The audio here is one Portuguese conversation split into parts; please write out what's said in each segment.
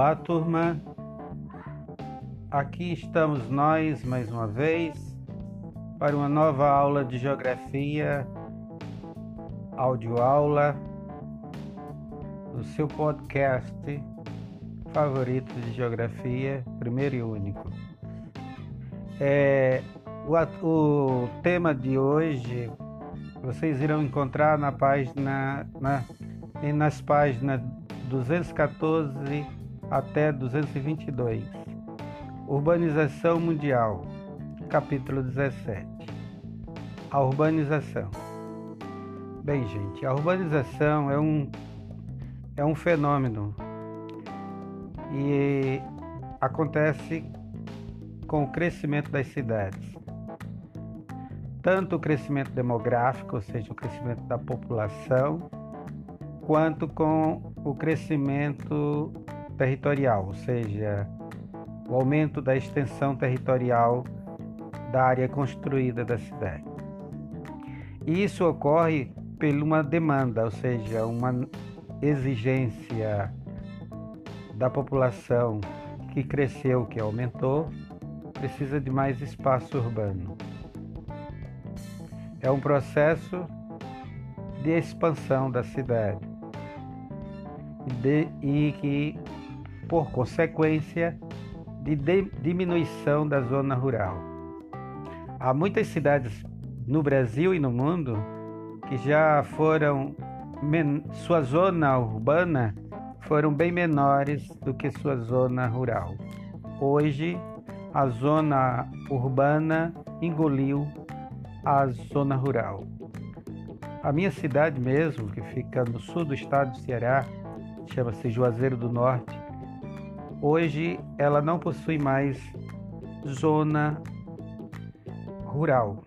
Olá, turma. Aqui estamos nós mais uma vez para uma nova aula de geografia, audioaula do seu podcast favorito de geografia, primeiro e único. É, o, o tema de hoje vocês irão encontrar na página, na, nas páginas 214 até 222. Urbanização Mundial, capítulo 17. A urbanização. Bem, gente, a urbanização é um, é um fenômeno e acontece com o crescimento das cidades. Tanto o crescimento demográfico, ou seja, o crescimento da população, quanto com o crescimento territorial, ou seja, o aumento da extensão territorial da área construída da cidade. E isso ocorre por uma demanda, ou seja, uma exigência da população que cresceu, que aumentou, precisa de mais espaço urbano. É um processo de expansão da cidade de, e que, por consequência, de, de diminuição da zona rural. Há muitas cidades no Brasil e no mundo que já foram sua zona urbana foram bem menores do que sua zona rural. Hoje, a zona urbana engoliu a zona rural. A minha cidade mesmo, que fica no sul do estado do Ceará, chama-se Juazeiro do Norte. Hoje ela não possui mais zona rural.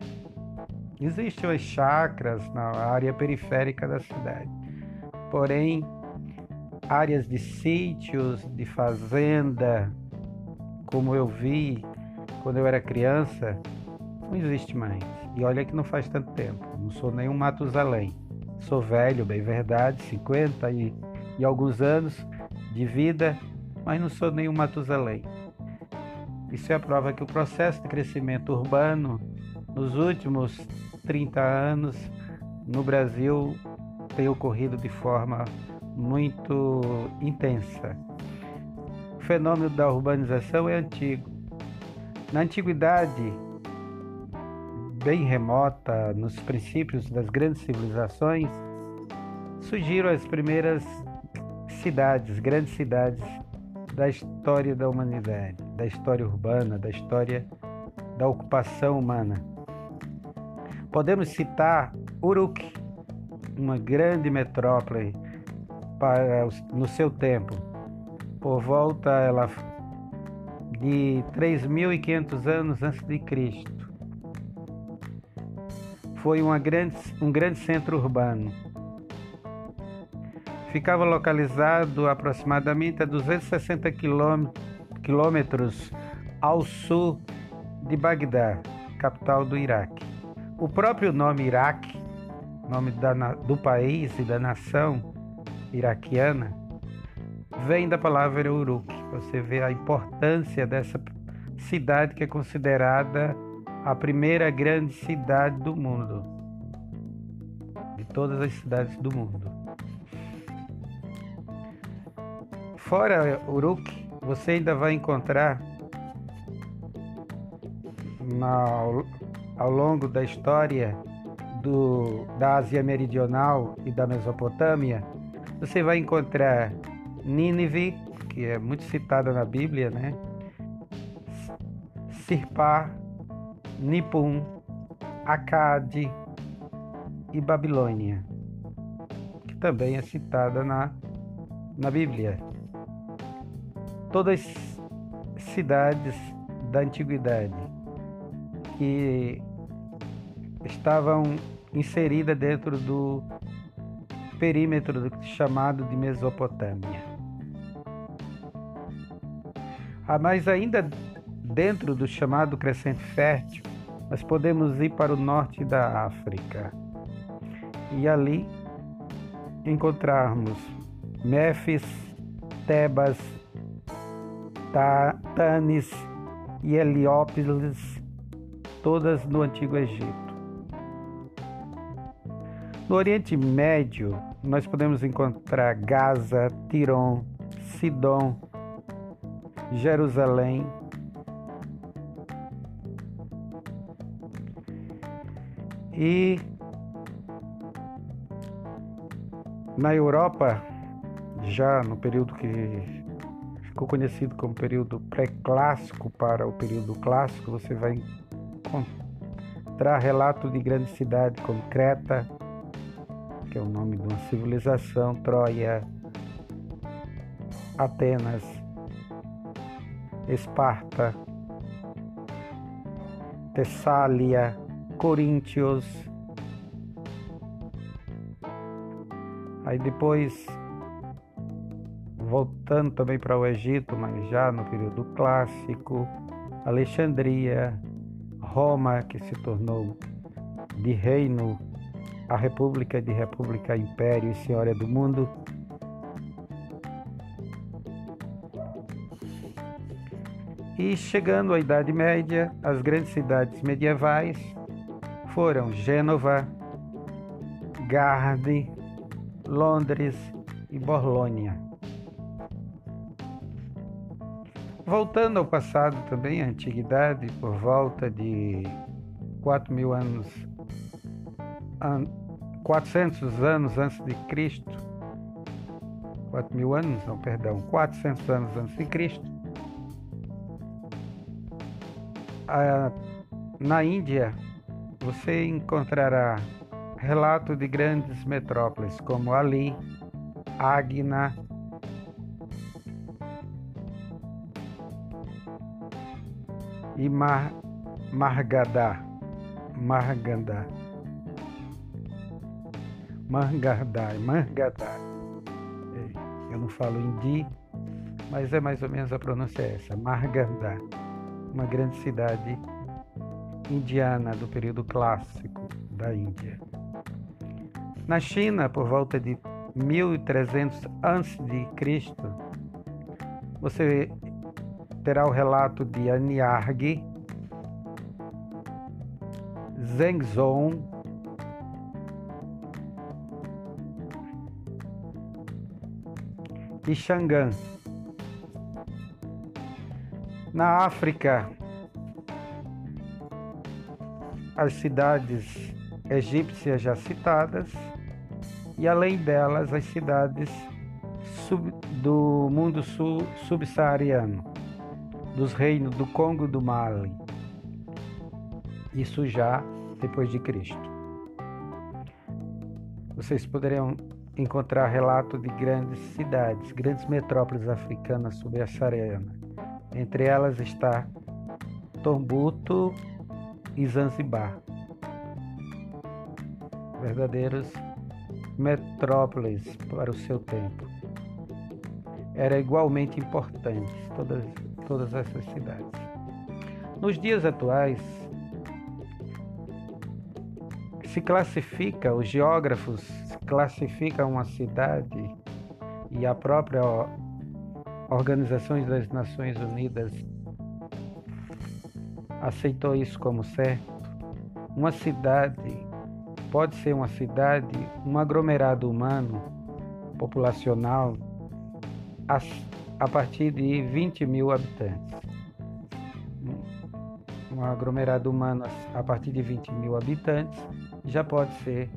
Existem as chacras na área periférica da cidade, porém, áreas de sítios, de fazenda, como eu vi quando eu era criança, não existe mais. E olha que não faz tanto tempo, não sou nenhum Matusalém. Sou velho, bem verdade, 50 e e alguns anos de vida, mas não sou nenhum Matusalém. Isso é a prova que o processo de crescimento urbano nos últimos 30 anos no Brasil tem ocorrido de forma muito intensa. O fenômeno da urbanização é antigo. Na antiguidade, bem remota, nos princípios das grandes civilizações, surgiram as primeiras cidades, grandes cidades da história da humanidade, da história urbana, da história da ocupação humana. Podemos citar Uruk, uma grande metrópole para, no seu tempo. Por volta ela de 3.500 anos antes de Cristo. Foi uma grande, um grande centro urbano ficava localizado aproximadamente a 260 quilômetros ao sul de Bagdá, capital do Iraque. O próprio nome Iraque, nome da, do país e da nação iraquiana, vem da palavra Uruk. Você vê a importância dessa cidade que é considerada a primeira grande cidade do mundo, de todas as cidades do mundo. Fora Uruk, você ainda vai encontrar na, ao longo da história do, da Ásia Meridional e da Mesopotâmia, você vai encontrar Nínive, que é muito citada na Bíblia, né? Sirpá, Nipum, Acade e Babilônia, que também é citada na, na Bíblia todas as cidades da antiguidade que estavam inseridas dentro do perímetro chamado de Mesopotâmia. Ah, mas ainda dentro do chamado Crescente Fértil, nós podemos ir para o norte da África e ali encontrarmos Méfis, Tebas, Tanis e Heliópolis, todas no Antigo Egito. No Oriente Médio, nós podemos encontrar Gaza, Tiron, Sidom, Jerusalém, e na Europa, já no período que ficou conhecido como período pré-clássico para o período clássico, você vai encontrar relato de grandes cidades como Creta, que é o nome de uma civilização, Troia, Atenas, Esparta, Tessália, Coríntios. Aí depois, voltando também para o Egito, mas já no período clássico, Alexandria, Roma, que se tornou de reino a república de república, império e senhora do mundo. E chegando à Idade Média, as grandes cidades medievais foram Gênova, Garde, Londres e Bolonha. Voltando ao passado também, a antiguidade, por volta de 4 mil anos, 400 anos antes de Cristo, 4 mil anos, não, perdão, 400 anos antes de Cristo, a, na Índia você encontrará relato de grandes metrópoles como Ali, Agna, e Mar, Margadá, Margandá, Margadá, Margadá. Eu não falo hindi, mas é mais ou menos a pronúncia é essa, Margandá, uma grande cidade indiana do período clássico da Índia. Na China, por volta de 1300 a.C., você terá o relato de Aniarg, Zhengzhou, e Xangan. Na África, as cidades egípcias já citadas e além delas as cidades sub, do mundo subsaariano, dos reinos do Congo do Mali. Isso já depois de Cristo. Vocês poderão encontrar relato de grandes cidades, grandes metrópoles africanas subsaarianas. Entre elas está Tombuto, e Zanzibar. Verdadeiros metrópoles para o seu tempo. Era igualmente importante todas, todas essas cidades. Nos dias atuais, se classifica, os geógrafos classificam uma cidade e a própria Organização das Nações Unidas aceitou isso como certo. Uma cidade pode ser uma cidade, um aglomerado humano, populacional, a, partir de 20 mil habitantes. Um aglomerado humano a partir de 20 mil habitantes já pode ser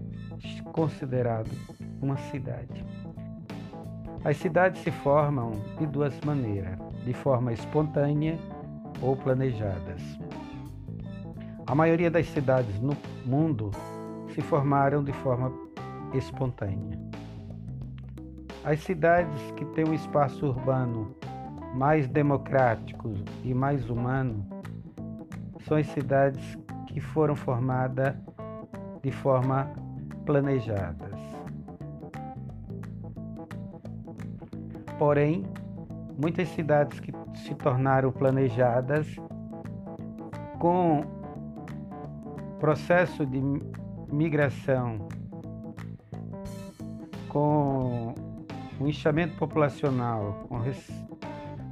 considerado uma cidade. As cidades se formam de duas maneiras: de forma espontânea ou planejadas. A maioria das cidades no mundo se formaram de forma espontânea. As cidades que têm um espaço urbano mais democrático e mais humano são as cidades que foram formadas de forma planejadas. Porém, muitas cidades que se tornaram planejadas com processo de migração com o inchamento populacional, com, res,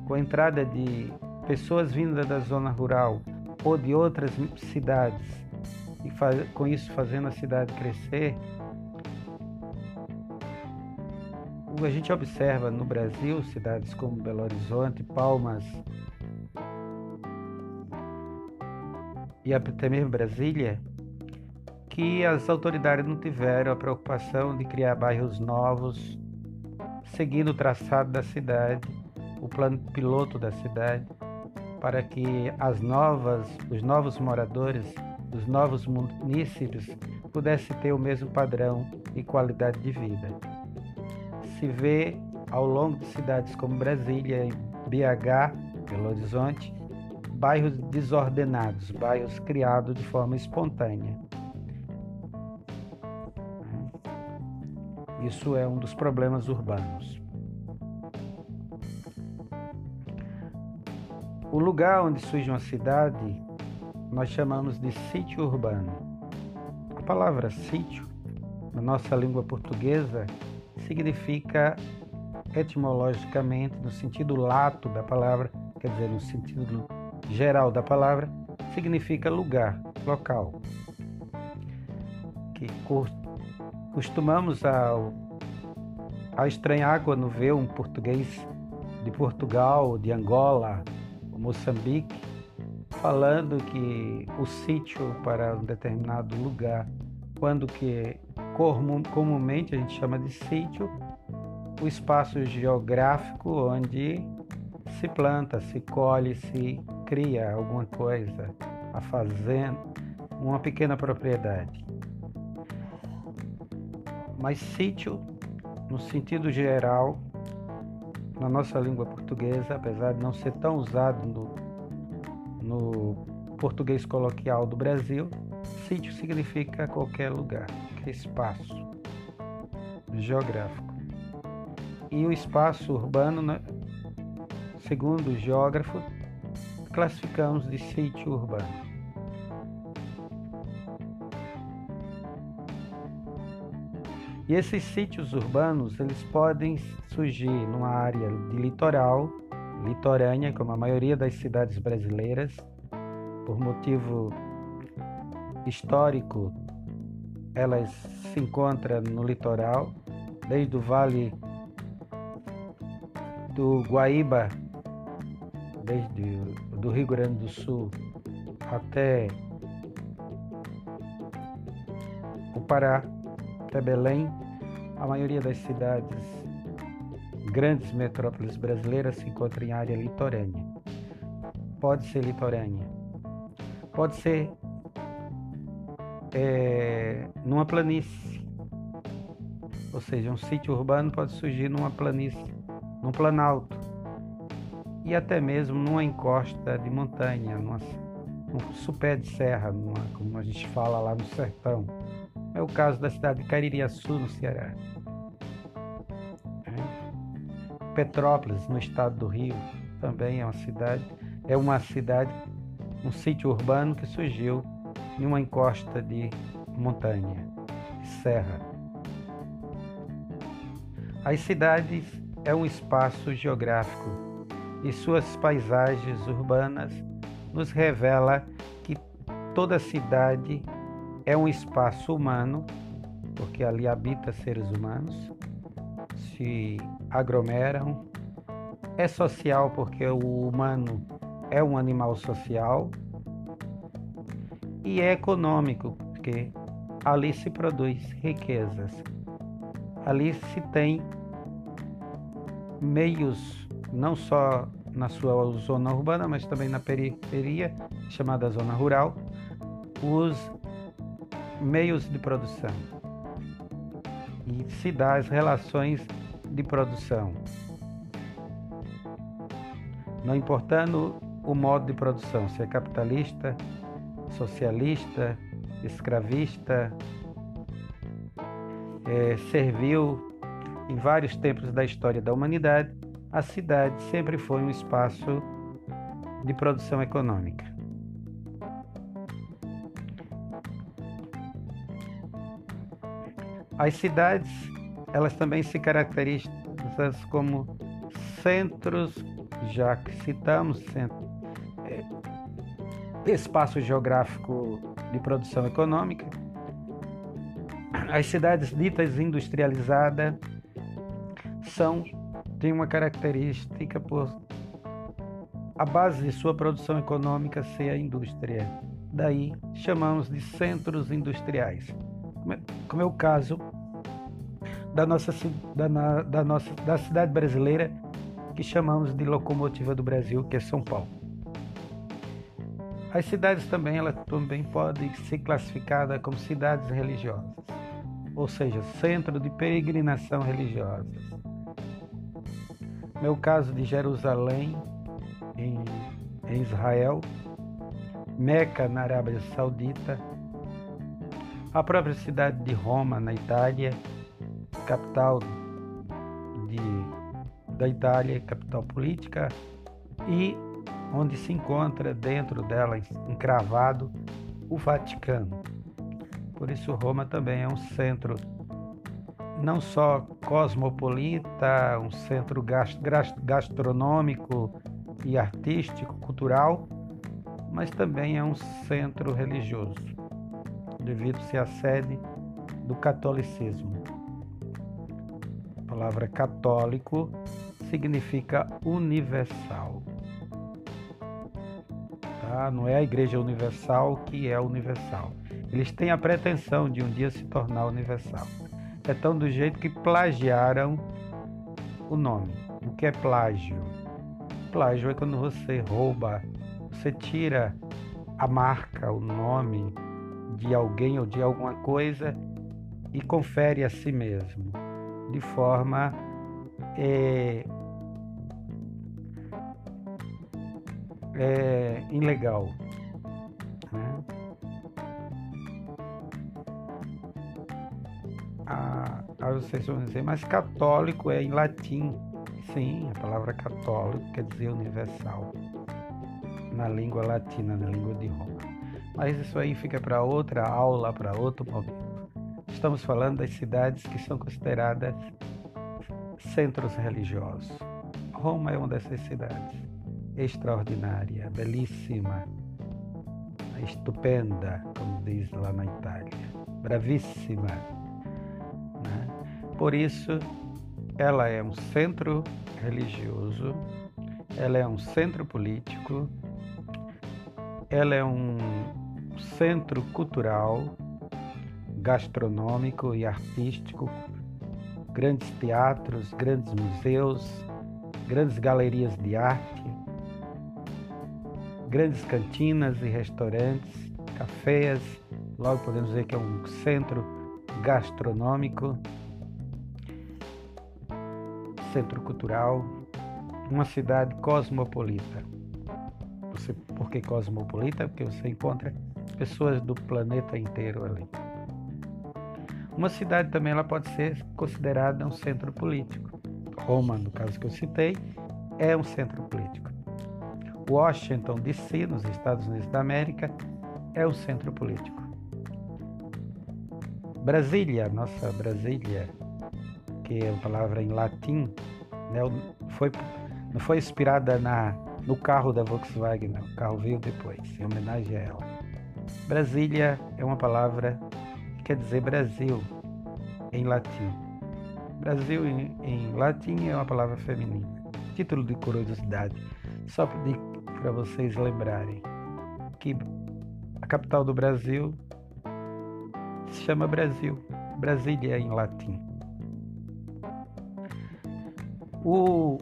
com a entrada de pessoas vindas da zona rural ou de outras cidades, e faz, com isso fazendo a cidade crescer, a gente observa no Brasil cidades como Belo Horizonte, Palmas e até mesmo Brasília, que as autoridades não tiveram a preocupação de criar bairros novos, seguindo o traçado da cidade, o plano piloto da cidade, para que as novas, os novos moradores, os novos munícipes pudessem ter o mesmo padrão e qualidade de vida. Se vê ao longo de cidades como Brasília BH, Belo Horizonte, bairros desordenados, bairros criados de forma espontânea. Isso é um dos problemas urbanos. O lugar onde surge uma cidade nós chamamos de sítio urbano. A palavra sítio, na nossa língua portuguesa, significa etimologicamente, no sentido lato da palavra, quer dizer, no sentido geral da palavra, significa lugar, local. Que costumamos ao, ao estranhar quando vê um português de Portugal, de Angola, Moçambique, falando que o sítio para um determinado lugar, quando que comumente a gente chama de sítio, o espaço geográfico onde se planta, se colhe, se cria alguma coisa, a fazenda, uma pequena propriedade. Mas sítio, no sentido geral, na nossa língua portuguesa, apesar de não ser tão usado no, no português coloquial do Brasil, sítio significa qualquer lugar, qualquer espaço geográfico. E o espaço urbano, né, segundo o geógrafo, classificamos de sítio urbano. E esses sítios urbanos, eles podem surgir numa área de litoral, litorânea, como a maioria das cidades brasileiras, por motivo histórico, elas se encontram no litoral, desde o vale do Guaíba, desde do Rio Grande do Sul até o Pará, até Belém, a maioria das cidades, grandes metrópoles brasileiras, se encontra em área litorânea. Pode ser litorânea, pode ser é, numa planície, ou seja, um sítio urbano pode surgir numa planície, num planalto, e até mesmo numa encosta de montanha, numa, num supé de serra, numa, como a gente fala lá no sertão. É o caso da cidade de Caririaçu, no Ceará. É. Petrópolis, no estado do Rio, também é uma cidade, é uma cidade, um sítio urbano que surgiu em uma encosta de montanha, de serra. As cidades é um espaço geográfico e suas paisagens urbanas nos revela que toda cidade é um espaço humano, porque ali habita seres humanos, se aglomeram. É social porque o humano é um animal social e é econômico porque ali se produz riquezas. Ali se tem meios não só na sua zona urbana, mas também na periferia, chamada zona rural, os meios de produção e se dá as relações de produção. Não importando o modo de produção, se é capitalista, socialista, escravista, é, servil em vários tempos da história da humanidade, a cidade sempre foi um espaço de produção econômica. As cidades, elas também se caracterizam como centros já que citamos é, espaço geográfico de produção econômica, as cidades ditas industrializadas são têm uma característica por a base de sua produção econômica ser a indústria. Daí chamamos de centros industriais, como é o caso da nossa, da, da nossa da cidade brasileira que chamamos de locomotiva do Brasil, que é São Paulo. As cidades também, elas também podem ser classificadas como cidades religiosas, ou seja, centro de peregrinação religiosa. Meu caso de Jerusalém, em, em Israel, Meca, na Arábia Saudita, a própria cidade de Roma, na Itália, capital de, da Itália, capital política, e onde se encontra dentro dela, encravado, o Vaticano. Por isso, Roma também é um centro não só cosmopolita, um centro gastronômico e artístico, cultural, mas também é um centro religioso, devido ser a sede do catolicismo. A palavra católico significa universal. Tá? Não é a Igreja Universal que é universal. Eles têm a pretensão de um dia se tornar universal. É tão do jeito que plagiaram o nome. O que é plágio? Plágio é quando você rouba, você tira a marca, o nome de alguém ou de alguma coisa e confere a si mesmo, de forma é, é, ilegal. Né? Ah, vocês vão dizer, mas católico é em latim. Sim, a palavra católico quer dizer universal na língua latina, na língua de Roma. Mas isso aí fica para outra aula, para outro momento. Estamos falando das cidades que são consideradas centros religiosos. Roma é uma dessas cidades. Extraordinária, belíssima, estupenda, como diz lá na Itália. Bravíssima. Né? Por isso, ela é um centro religioso, ela é um centro político, ela é um centro cultural, gastronômico e artístico, grandes teatros, grandes museus, grandes galerias de arte, grandes cantinas e restaurantes, cafés, logo podemos dizer que é um centro gastronômico centro cultural, uma cidade cosmopolita. Você, por que cosmopolita? Porque você encontra pessoas do planeta inteiro ali. Uma cidade também ela pode ser considerada um centro político. Roma, no caso que eu citei, é um centro político. Washington DC, nos Estados Unidos da América, é um centro político. Brasília, nossa Brasília, que é uma palavra em latim, né, foi, não foi inspirada na, no carro da Volkswagen, não. o carro veio depois, em homenagem a ela. Brasília é uma palavra que quer dizer Brasil em latim. Brasil em, em latim é uma palavra feminina. Título de curiosidade, só para vocês lembrarem que a capital do Brasil se chama Brasil, Brasília em latim. O,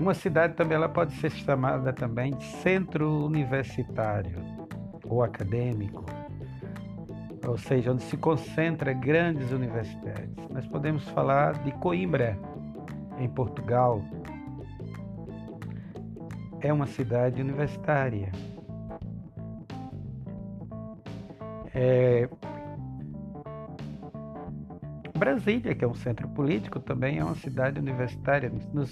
uma cidade também ela pode ser chamada também de centro universitário ou acadêmico, ou seja, onde se concentra grandes universidades. Nós podemos falar de Coimbra, em Portugal. É uma cidade universitária. É, Brasília, que é um centro político, também é uma cidade universitária. Nos,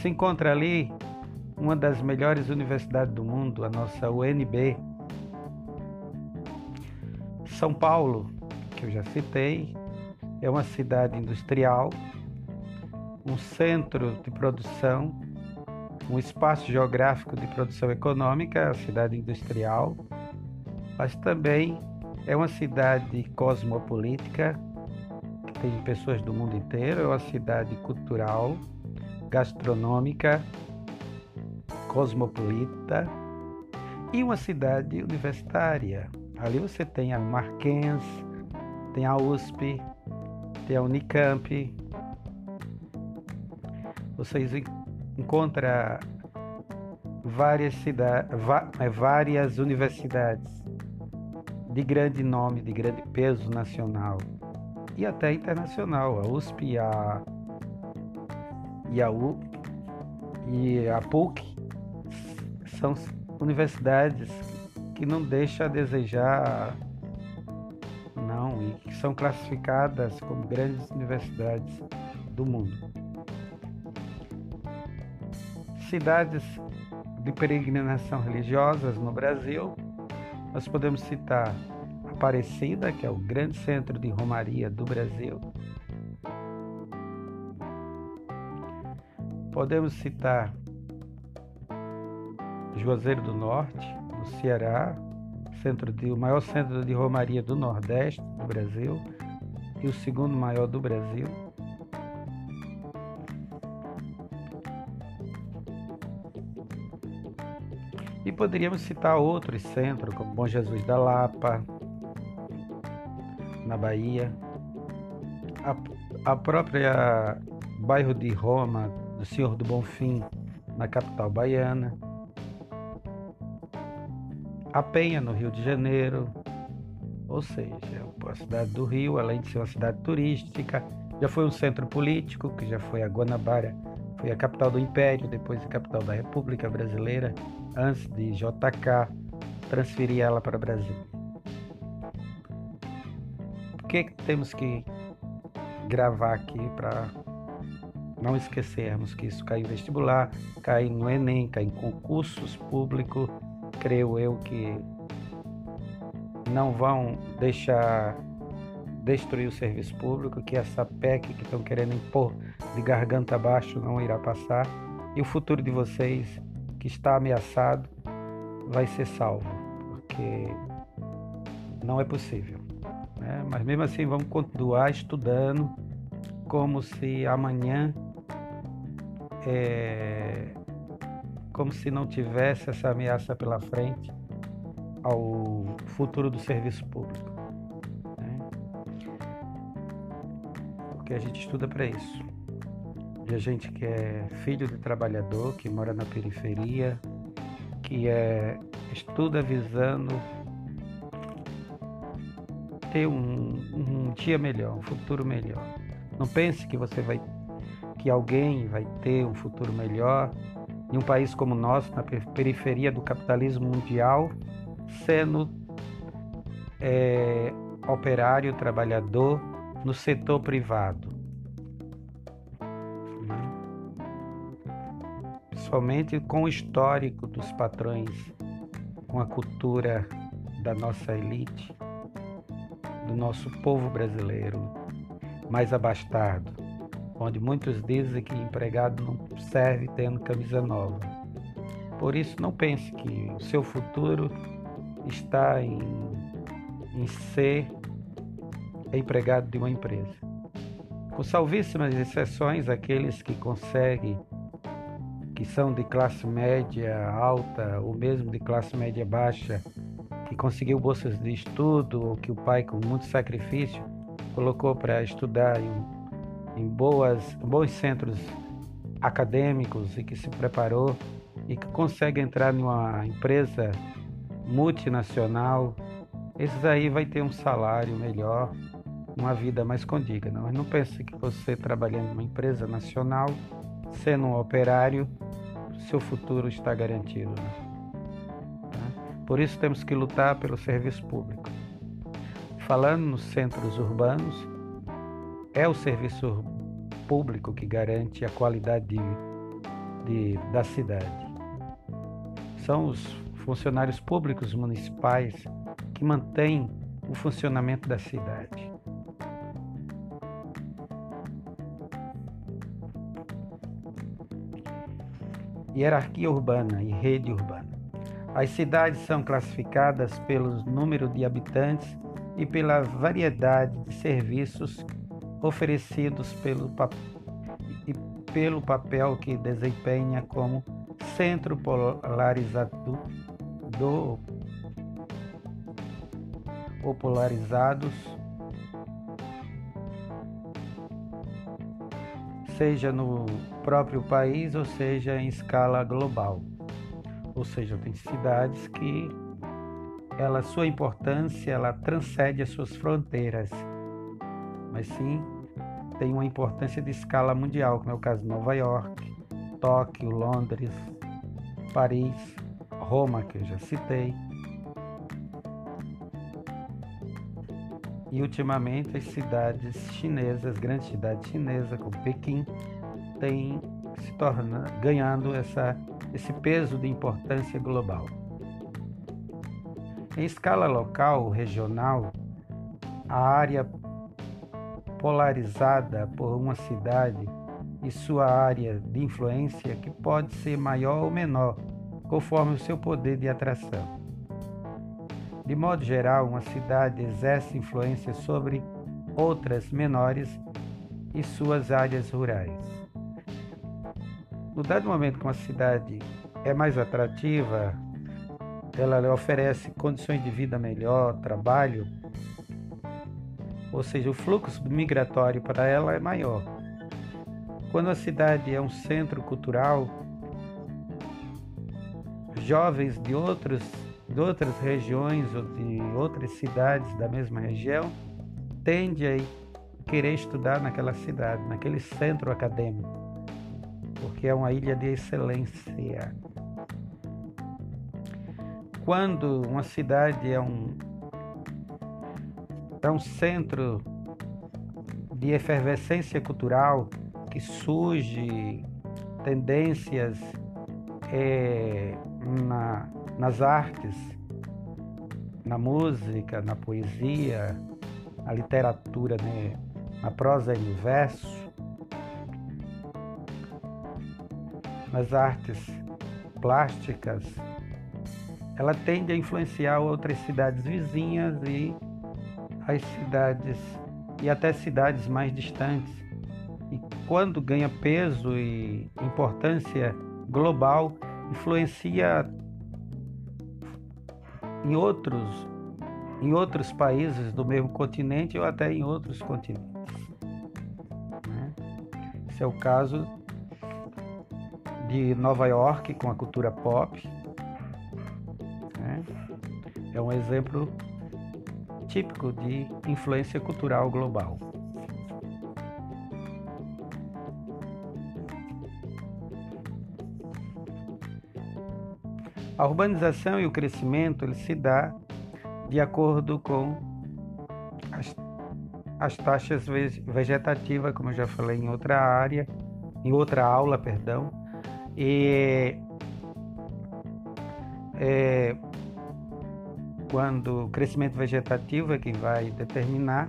se encontra ali uma das melhores universidades do mundo, a nossa UNB. São Paulo, que eu já citei, é uma cidade industrial, um centro de produção, um espaço geográfico de produção econômica, a cidade industrial, mas também é uma cidade cosmopolítica, que tem pessoas do mundo inteiro, é uma cidade cultural, gastronômica, cosmopolita e uma cidade universitária. Ali você tem a Marquense, tem a USP, tem a Unicamp. Vocês encontram várias cidades, é, várias universidades de grande nome, de grande peso nacional e até internacional. A USP a, e a U e a PUC são universidades que não deixam a desejar, não, e que são classificadas como grandes universidades do mundo. Cidades de peregrinação religiosas no Brasil, nós podemos citar Aparecida, que é o grande centro de romaria do Brasil. Podemos citar Juazeiro do Norte, no Ceará, centro de, o maior centro de romaria do Nordeste do Brasil e o segundo maior do Brasil. E poderíamos citar outros centros, como Bom Jesus da Lapa, na Bahia, a, a própria bairro de Roma, do Senhor do Bonfim, na capital baiana, a Penha, no Rio de Janeiro, ou seja, a cidade do Rio, além de ser uma cidade turística, já foi um centro político, que já foi a Guanabara, foi a capital do Império, depois a capital da República Brasileira, antes de JK transferir ela para o Brasil. Por que temos que gravar aqui para não esquecermos que isso cai em vestibular, cai no Enem, cai em concursos públicos creio eu que não vão deixar destruir o serviço público, que essa PEC que estão querendo impor de garganta abaixo não irá passar e o futuro de vocês que está ameaçado vai ser salvo, porque não é possível. Né? Mas mesmo assim vamos continuar estudando como se amanhã é, como se não tivesse essa ameaça pela frente ao futuro do serviço público. Né? Porque a gente estuda para isso. E a gente que é filho de trabalhador, que mora na periferia, que é, estuda visando ter um, um dia melhor, um futuro melhor. Não pense que você vai, que alguém vai ter um futuro melhor em um país como o nosso, na periferia do capitalismo mundial, sendo é, operário, trabalhador no setor privado. Somente com o histórico dos patrões, com a cultura da nossa elite, do nosso povo brasileiro mais abastado onde muitos dizem que empregado não serve tendo camisa nova. Por isso, não pense que o seu futuro está em, em ser empregado de uma empresa. Com salvíssimas exceções, aqueles que conseguem, que são de classe média alta ou mesmo de classe média baixa, que conseguiu bolsas de estudo ou que o pai, com muito sacrifício, colocou para estudar em um em boas, bons centros acadêmicos e que se preparou e que consegue entrar numa empresa multinacional, esses aí vai ter um salário melhor, uma vida mais condigna. Mas não pense que você trabalhando numa empresa nacional, sendo um operário, seu futuro está garantido. Né? Tá? Por isso temos que lutar pelo serviço público. Falando nos centros urbanos, é o serviço público que garante a qualidade de, de, da cidade. São os funcionários públicos municipais que mantêm o funcionamento da cidade. hierarquia urbana e rede urbana. As cidades são classificadas pelo número de habitantes e pela variedade de serviços oferecidos pelo, e pelo papel que desempenha como centro polarizado do popularizados, seja no próprio país ou seja em escala global. Ou seja, tem cidades que ela sua importância ela transcende as suas fronteiras, mas sim tem uma importância de escala mundial, como é o caso de Nova York, Tóquio, Londres, Paris, Roma, que eu já citei. E ultimamente as cidades chinesas, grandes cidades chinesas, como Pequim, têm se tornando, ganhando essa, esse peso de importância global. Em escala local, regional, a área polarizada por uma cidade e sua área de influência que pode ser maior ou menor, conforme o seu poder de atração. De modo geral, uma cidade exerce influência sobre outras menores e suas áreas rurais. No dado momento que uma cidade é mais atrativa, ela oferece condições de vida melhor, trabalho, ou seja, o fluxo migratório para ela é maior. Quando a cidade é um centro cultural, jovens de, outros, de outras regiões ou de outras cidades da mesma região tendem a querer estudar naquela cidade, naquele centro acadêmico, porque é uma ilha de excelência. Quando uma cidade é um, é um centro de efervescência cultural, que surge tendências é, na, nas artes, na música, na poesia, na literatura, né? na prosa e no verso, nas artes plásticas, ela tende a influenciar outras cidades vizinhas e as cidades e até cidades mais distantes e quando ganha peso e importância global, influencia em outros em outros países do mesmo continente ou até em outros continentes. Né? Esse é o caso de Nova York com a cultura pop. Né? É um exemplo típico de influência cultural global. A urbanização e o crescimento ele se dá de acordo com as, as taxas vegetativas, como eu já falei em outra área, em outra aula, perdão, e é, quando o crescimento vegetativo é quem vai determinar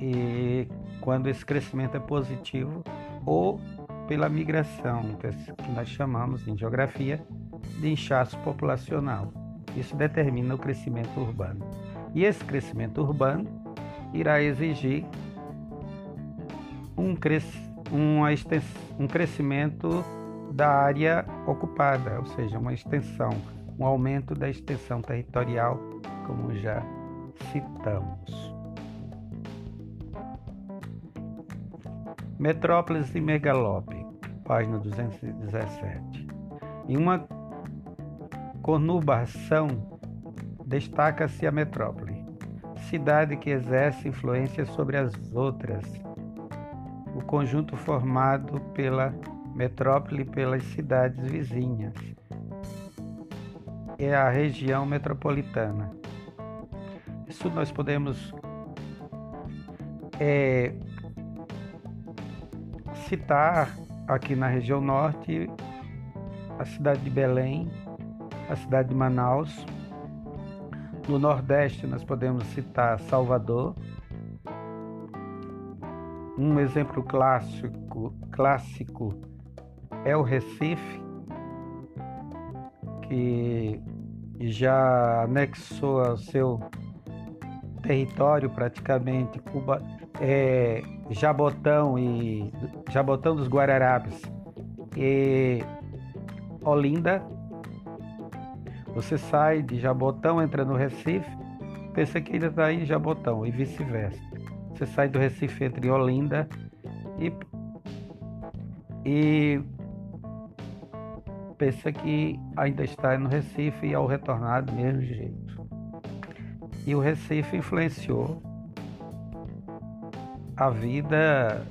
e quando esse crescimento é positivo ou pela migração, que nós chamamos em geografia de inchaço populacional. Isso determina o crescimento urbano. E esse crescimento urbano irá exigir um, cres... uma extens... um crescimento da área ocupada, ou seja, uma extensão, um aumento da extensão territorial, como já citamos. Metrópolis e Megalópole, página 217. Em uma conurbação, destaca-se a metrópole, cidade que exerce influência sobre as outras. O conjunto formado pela metrópole e pelas cidades vizinhas é a região metropolitana. Isso nós podemos é, citar aqui na região norte a cidade de Belém, a cidade de Manaus. No nordeste nós podemos citar Salvador. Um exemplo clássico, clássico é o Recife, que já anexou ao seu território praticamente Cuba, é, Jabotão e Jabotão dos Guararapes e Olinda. Você sai de Jabotão, entra no Recife, pensa que ainda está em Jabotão e vice-versa. Você sai do Recife entre Olinda e, e pensa que ainda está no Recife e ao retornar do mesmo jeito. E o Recife influenciou a vida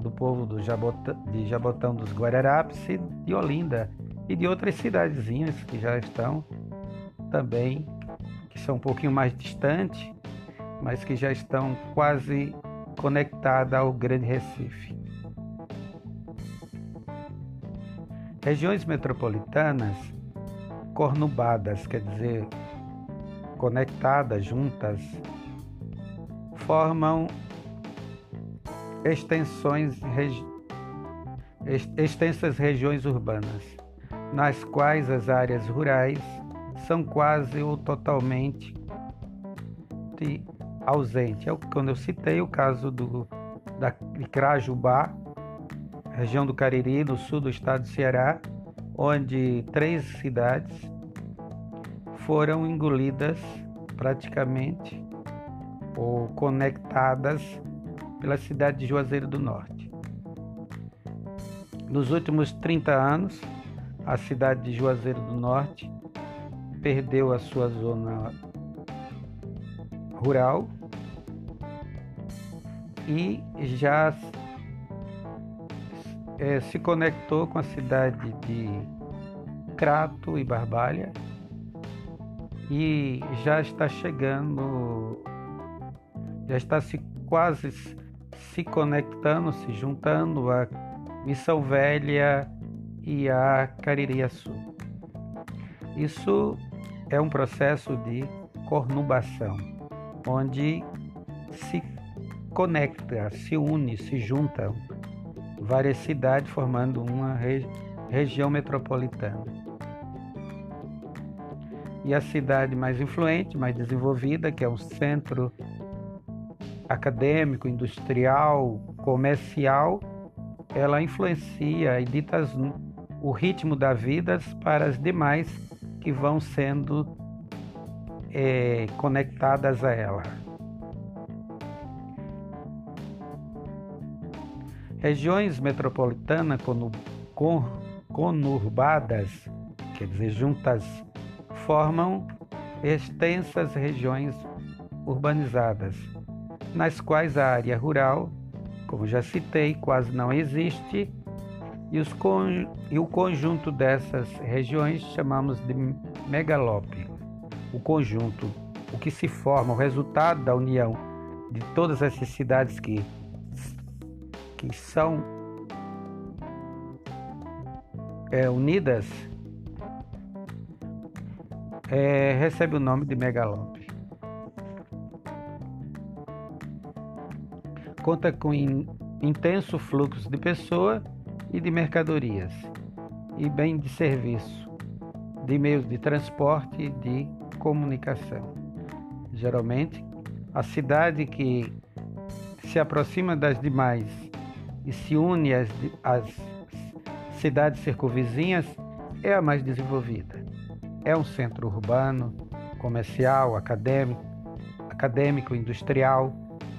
do povo do Jabotão, de Jabotão dos Guararapes e de Olinda e de outras cidadezinhas que já estão também, que são um pouquinho mais distantes, mas que já estão quase conectadas ao Grande Recife. Regiões metropolitanas cornubadas, quer dizer, conectadas, juntas, formam extensões, regi extensas regiões urbanas, nas quais as áreas rurais são quase ou totalmente ausentes. É quando eu citei o caso do, da, de Crajubá, região do Cariri, no sul do estado do Ceará, onde três cidades foram engolidas praticamente ou conectadas pela cidade de Juazeiro do Norte. Nos últimos 30 anos, a cidade de Juazeiro do Norte perdeu a sua zona rural e já é, se conectou com a cidade de Crato e Barbalha e já está chegando, já está se quase se conectando, se juntando a Missão Velha e a Caririaçu. Isso é um processo de cornubação, onde se conecta, se une, se juntam várias cidades formando uma regi região metropolitana. E a cidade mais influente, mais desenvolvida, que é um centro acadêmico, industrial, comercial, ela influencia e dita as, o ritmo da vida para as demais que vão sendo é, conectadas a ela. Regiões metropolitanas conurbadas, quer dizer, juntas, formam extensas regiões urbanizadas nas quais a área rural, como já citei, quase não existe, e, os e o conjunto dessas regiões chamamos de megalópole. O conjunto, o que se forma, o resultado da união de todas essas cidades que, que são é, unidas, é, recebe o nome de megalópole. conta com in, intenso fluxo de pessoas e de mercadorias, e bem de serviço, de meios de transporte e de comunicação. Geralmente, a cidade que se aproxima das demais e se une às, às cidades circunvizinhas é a mais desenvolvida. É um centro urbano, comercial, acadêmico, acadêmico, industrial,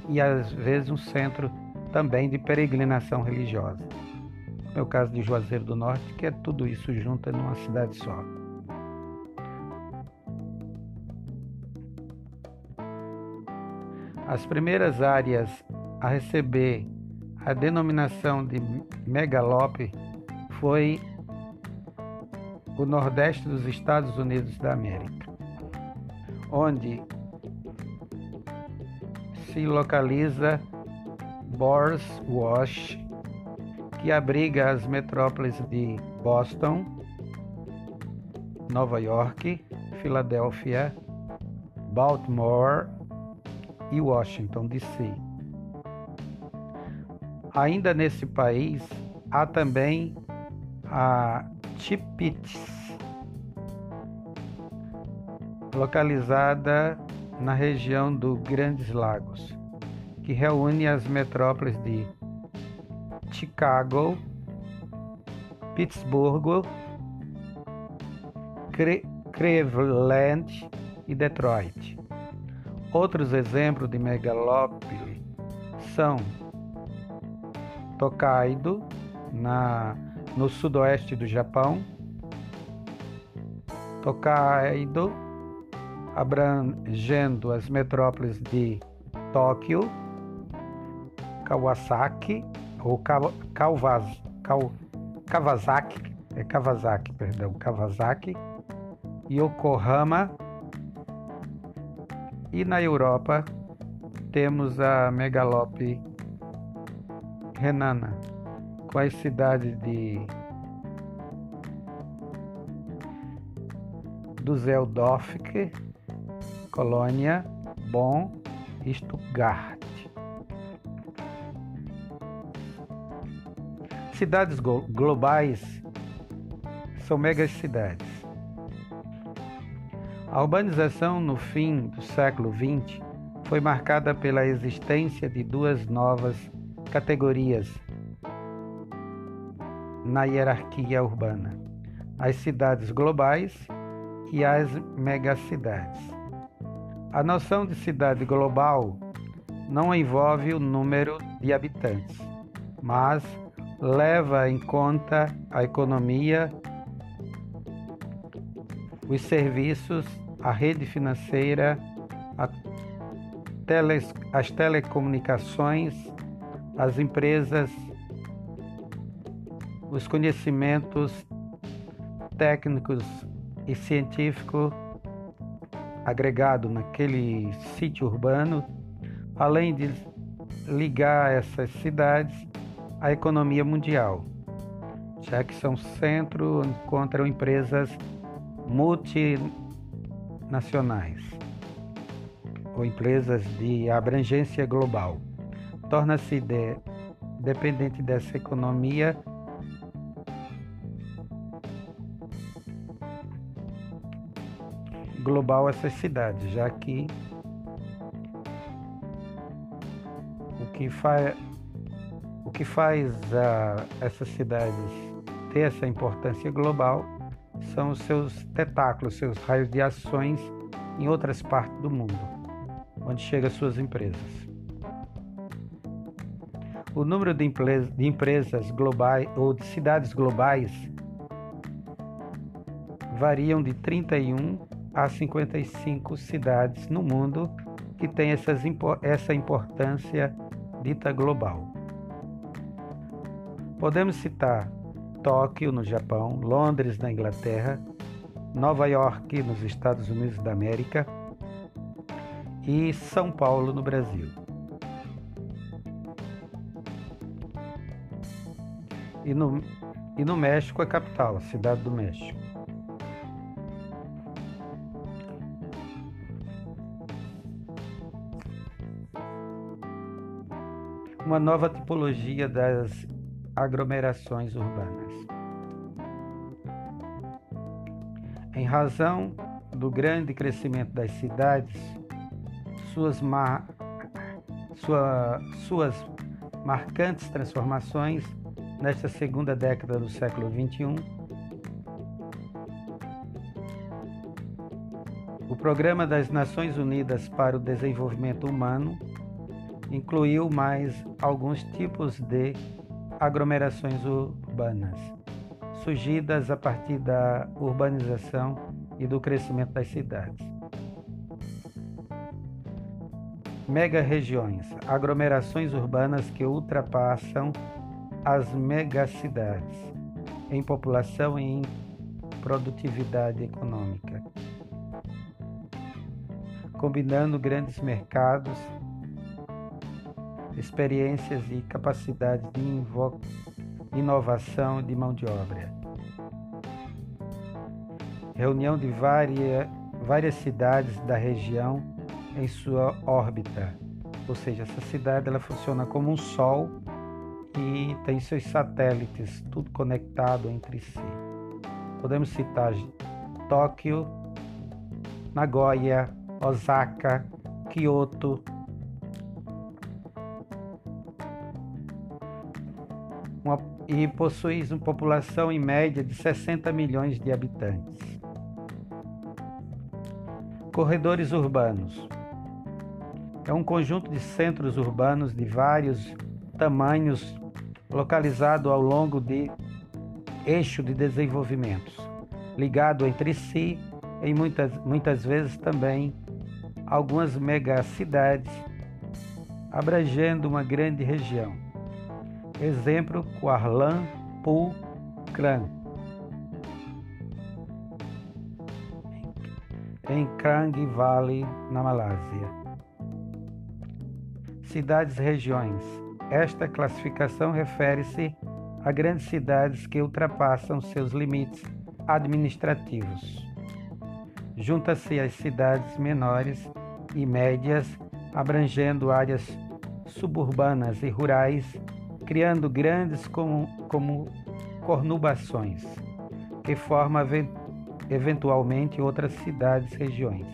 e às vezes um centro também de peregrinação religiosa. No caso de Juazeiro do Norte, que é tudo isso junto numa cidade só. As primeiras áreas a receber a denominação de megalópole foi o Nordeste dos Estados Unidos da América, onde se localiza Bors Wash, que abriga as metrópoles de Boston, Nova York, Filadélfia, Baltimore e Washington, D.C. Ainda nesse país, há também a Tipits, localizada na região do Grandes Lagos, que reúne as metrópoles de Chicago, Pittsburgh, Cleveland e Detroit. Outros exemplos de megalópole são Tokaido, na, no sudoeste do Japão, Tokaido, abrangendo as metrópoles de Tóquio, Kawasaki, ou Kawasaki, Kawasaki, é Kawasaki, perdão, Kawasaki, Yokohama. E na Europa temos a megalópole Renana, as cidades de Düsseldorf, Colônia, Bonn e Stuttgart. Cidades globais são megacidades. A urbanização no fim do século XX foi marcada pela existência de duas novas categorias na hierarquia urbana: as cidades globais e as megacidades. A noção de cidade global não envolve o número de habitantes, mas leva em conta a economia, os serviços, a rede financeira, a as telecomunicações, as empresas, os conhecimentos técnicos e científicos agregados naquele sítio urbano, além de ligar essas cidades à economia mundial, já que são centro encontram empresas multinacionais ou empresas de abrangência global. Torna-se de, dependente dessa economia global essas cidades, já que o que faz o que faz uh, essas cidades ter essa importância global são os seus tentáculos, seus raios de ações em outras partes do mundo, onde chegam suas empresas. O número de, empresas globais ou de cidades globais variam de 31 a 55 cidades no mundo que têm essas, essa importância dita global. Podemos citar Tóquio, no Japão, Londres, na Inglaterra, Nova York, nos Estados Unidos da América e São Paulo, no Brasil. E no, e no México, a capital, a cidade do México. Uma nova tipologia das aglomerações urbanas. Em razão do grande crescimento das cidades, suas, mar... Sua... suas marcantes transformações nesta segunda década do século XXI, o Programa das Nações Unidas para o Desenvolvimento Humano incluiu mais alguns tipos de aglomerações urbanas, surgidas a partir da urbanização e do crescimento das cidades. Mega-regiões, aglomerações urbanas que ultrapassam as megacidades em população e em produtividade econômica, combinando grandes mercados experiências e capacidade de inovação de mão de obra. Reunião de várias, várias cidades da região em sua órbita, ou seja, essa cidade ela funciona como um sol e tem seus satélites, tudo conectado entre si. Podemos citar Tóquio, Nagoya, Osaka, Kyoto, uma, e possui uma população em média de 60 milhões de habitantes. Corredores urbanos. É um conjunto de centros urbanos de vários tamanhos localizado ao longo de eixo de desenvolvimentos, ligado entre si em muitas, muitas vezes também algumas megacidades, abrangendo uma grande região. Exemplo, Kuala Lumpur, em Klang Valley, na Malásia. Cidades-regiões. Esta classificação refere-se a grandes cidades que ultrapassam seus limites administrativos. Junta-se às cidades menores e médias, abrangendo áreas suburbanas e rurais criando grandes como, como cornubações, que formam eventualmente outras cidades regiões.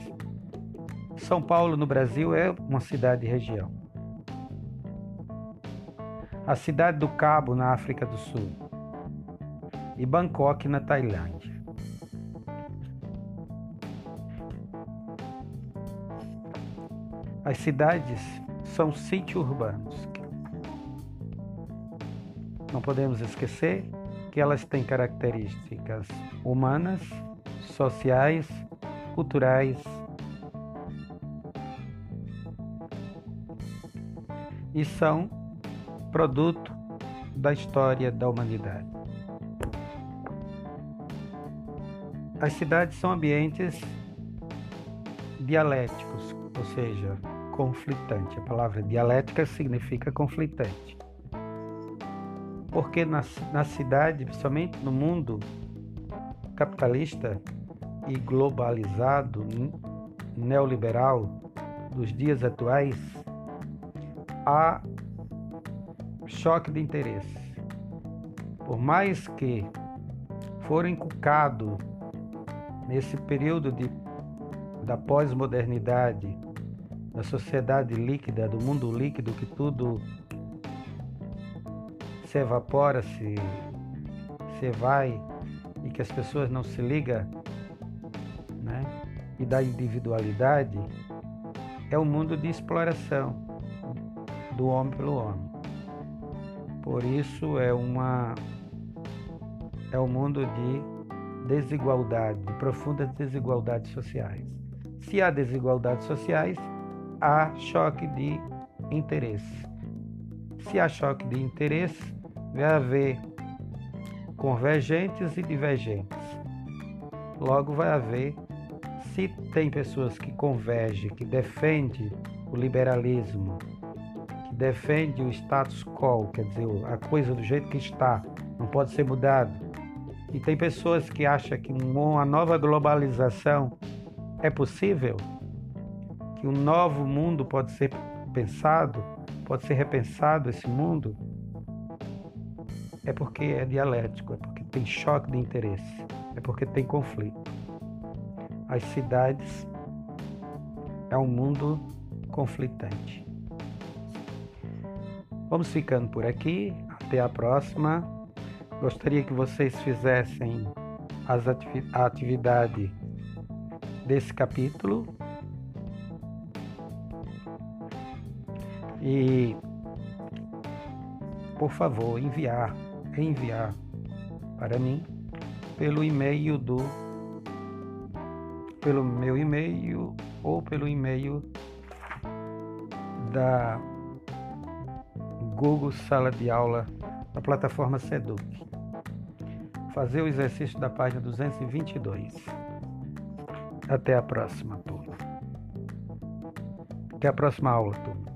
São Paulo, no Brasil, é uma cidade-região. A cidade do Cabo, na África do Sul. E Bangkok, na Tailândia. As cidades são sítios urbanos não podemos esquecer que elas têm características humanas, sociais, culturais e são produto da história da humanidade. As cidades são ambientes dialéticos, ou seja, conflitante. A palavra dialética significa conflitante porque na, na cidade, principalmente no mundo capitalista e globalizado, neoliberal dos dias atuais, há choque de interesse. Por mais que for inculcado nesse período de, da pós-modernidade, da sociedade líquida, do mundo líquido, que tudo se evapora, se, se vai e que as pessoas não se ligam, né? E da individualidade, é o um mundo de exploração do homem pelo homem. Por isso é uma é um mundo de desigualdade, de profundas desigualdades sociais. Se há desigualdades sociais, há choque de interesse. Se há choque de interesse, vai haver convergentes e divergentes. Logo vai haver, se tem pessoas que convergem, que defendem o liberalismo, que defendem o status quo, quer dizer, a coisa do jeito que está, não pode ser mudado. E tem pessoas que acham que uma nova globalização é possível, que um novo mundo pode ser pensado, pode ser repensado esse mundo é porque é dialético, é porque tem choque de interesse, é porque tem conflito. As cidades é um mundo conflitante. Vamos ficando por aqui. Até a próxima. Gostaria que vocês fizessem as ativi a atividade desse capítulo. E, por favor, enviar enviar para mim pelo e-mail do pelo meu e-mail ou pelo e-mail da Google Sala de Aula na plataforma Seduc. Fazer o exercício da página 222. Até a próxima, turma. Até a próxima aula, turma.